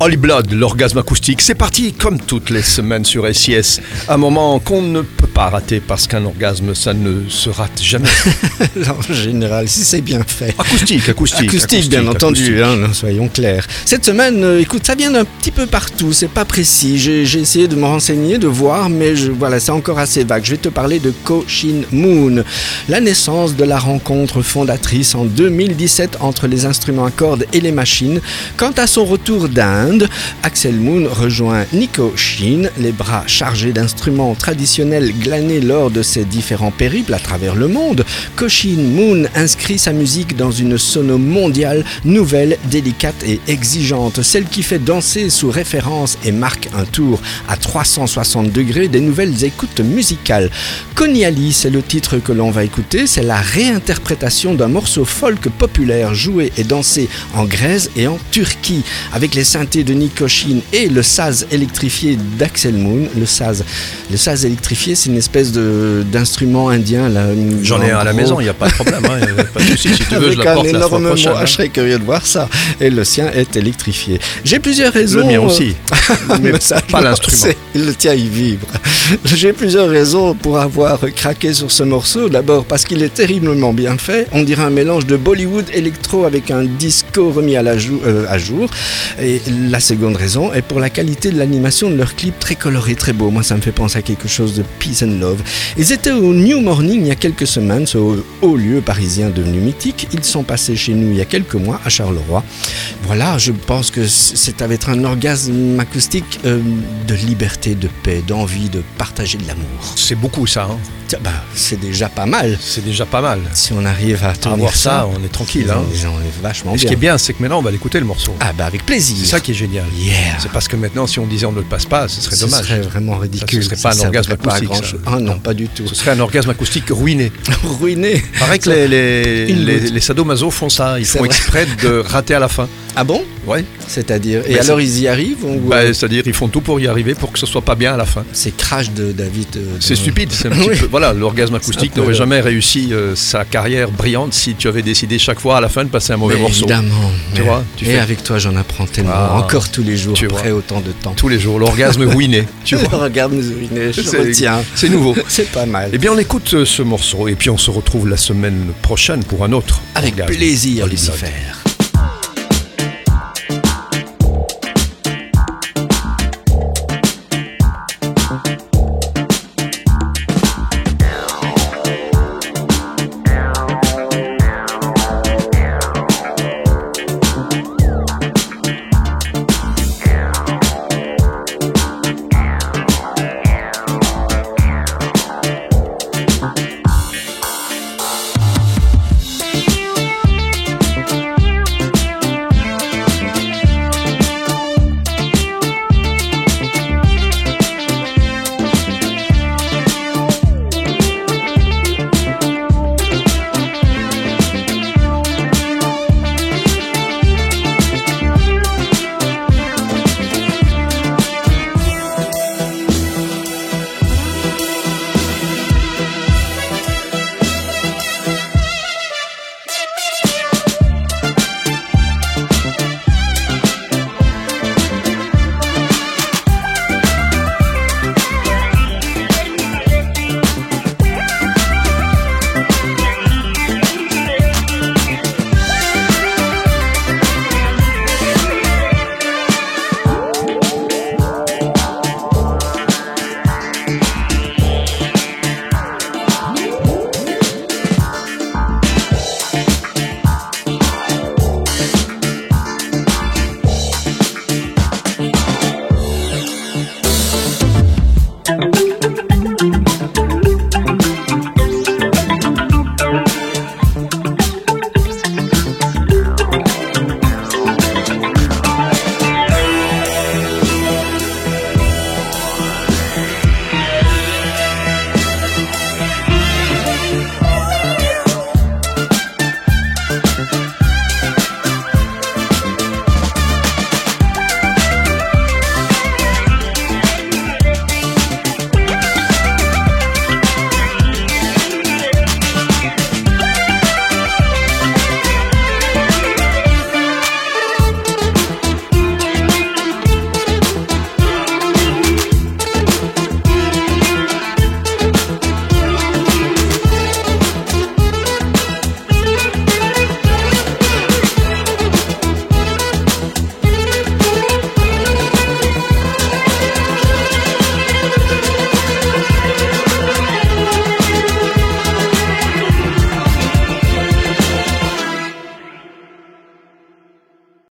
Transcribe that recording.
Holy Blood, l'orgasme acoustique, c'est parti comme toutes les semaines sur SIS. Un moment qu'on ne peut pas rater parce qu'un orgasme, ça ne se rate jamais. en général, si c'est bien fait. Acoustique, acoustique. Acoustique, bien entendu, hein, soyons clairs. Cette semaine, euh, écoute, ça vient d'un petit peu partout, c'est pas précis. J'ai j'ai essayé de me renseigner, de voir, mais je, voilà, c'est encore assez vague. Je vais te parler de Ko Shin Moon, la naissance de la rencontre fondatrice en 2017 entre les instruments à cordes et les machines. Quant à son retour d'Inde, Axel Moon rejoint Nico Shin, les bras chargés d'instruments traditionnels glanés lors de ses différents périples à travers le monde. Koshin Moon inscrit sa musique dans une sono mondiale, nouvelle, délicate et exigeante, celle qui fait danser sous référence et marque un tour à 360 degrés des nouvelles écoutes musicales. Konyali, c'est le titre que l'on va écouter, c'est la réinterprétation d'un morceau folk populaire joué et dansé en Grèce et en Turquie, avec les synthés de Nikoshin et le saz électrifié d'Axel Moon. Le saz, le saz électrifié, c'est une espèce de, d'instrument indien. J'en ai un à la maison, il n'y a pas de problème. hein, y a pas de souci. Si tu veux, Avec je la fois prochaine. moi, hein. je serais curieux de voir ça. Et le sien est électrifié. J'ai plusieurs raisons. Le mien euh, aussi. Mais mais ça, pas l'instrument. Le tien, il vibre. J'ai plusieurs raisons pour avoir craqué sur ce morceau. D'abord parce qu'il est terriblement bien fait. On dirait un mélange de Bollywood électro avec un disco remis à, la jou- euh, à jour. Et la seconde raison est pour la qualité de l'animation de leur clip très coloré, très beau. Moi, ça me fait penser à quelque chose de peace and love. Ils étaient au New Morning il y a quelques semaines, ce haut, lieu parisien devenu mythique. Ils sont passés chez nous il y a quelques mois à Charleroi. Voilà, je pense que c'est avec un orgasme acoustique euh, de liberté, de paix, d'envie de partager de l'amour. C'est beaucoup ça. hein. Bah, c'est déjà pas mal. C'est déjà pas mal. Si on arrive à À tenir voir ça, ça, on est tranquille. hein. on est vachement Et ce qui bien. est bien, c'est que maintenant, on va l'écouter le morceau. Ah bah avec plaisir. C'est ça qui est génial. Yeah. C'est parce que maintenant, si on disait on ne le passe pas, ce serait Ce dommage. serait vraiment ridicule. serait pas un Ça orgasme pas acoustique, grand-chose. Ah non, pas du tout. Ce serait un orgasme acoustique ruiné. Ruiné. Paraît que les, les, les, sadomaso font ça. Ils font exprès de rater à la fin. Ah bon Ouais. C'est-à-dire Et Mais alors ils y arrivent ou- Bah, C'est-à-dire, ils font tout pour y arriver pour que ce soit pas bien à la fin. C'est crash de David. euh, C'est de- stupide. c'est un petit Oui. peu- voilà, l'orgasme acoustique n'aurait jamais réussi euh, sa carrière brillante si tu avais décidé chaque fois à la fin de passer un mauvais Mais morceau. Évidemment. Tu mais- vois, tu et fais- avec toi, j'en apprends tellement. Ah, Encore tous les jours, tu après vois. autant de temps. Tous les jours, l'orgasme ruiné. Tu vois, mes urines, je retiens. c'est nouveau. C'est pas mal. Eh bien, on écoute euh, ce morceau et puis on se retrouve la semaine prochaine pour un autre. Avec orgasme. plaisir. Lucifer.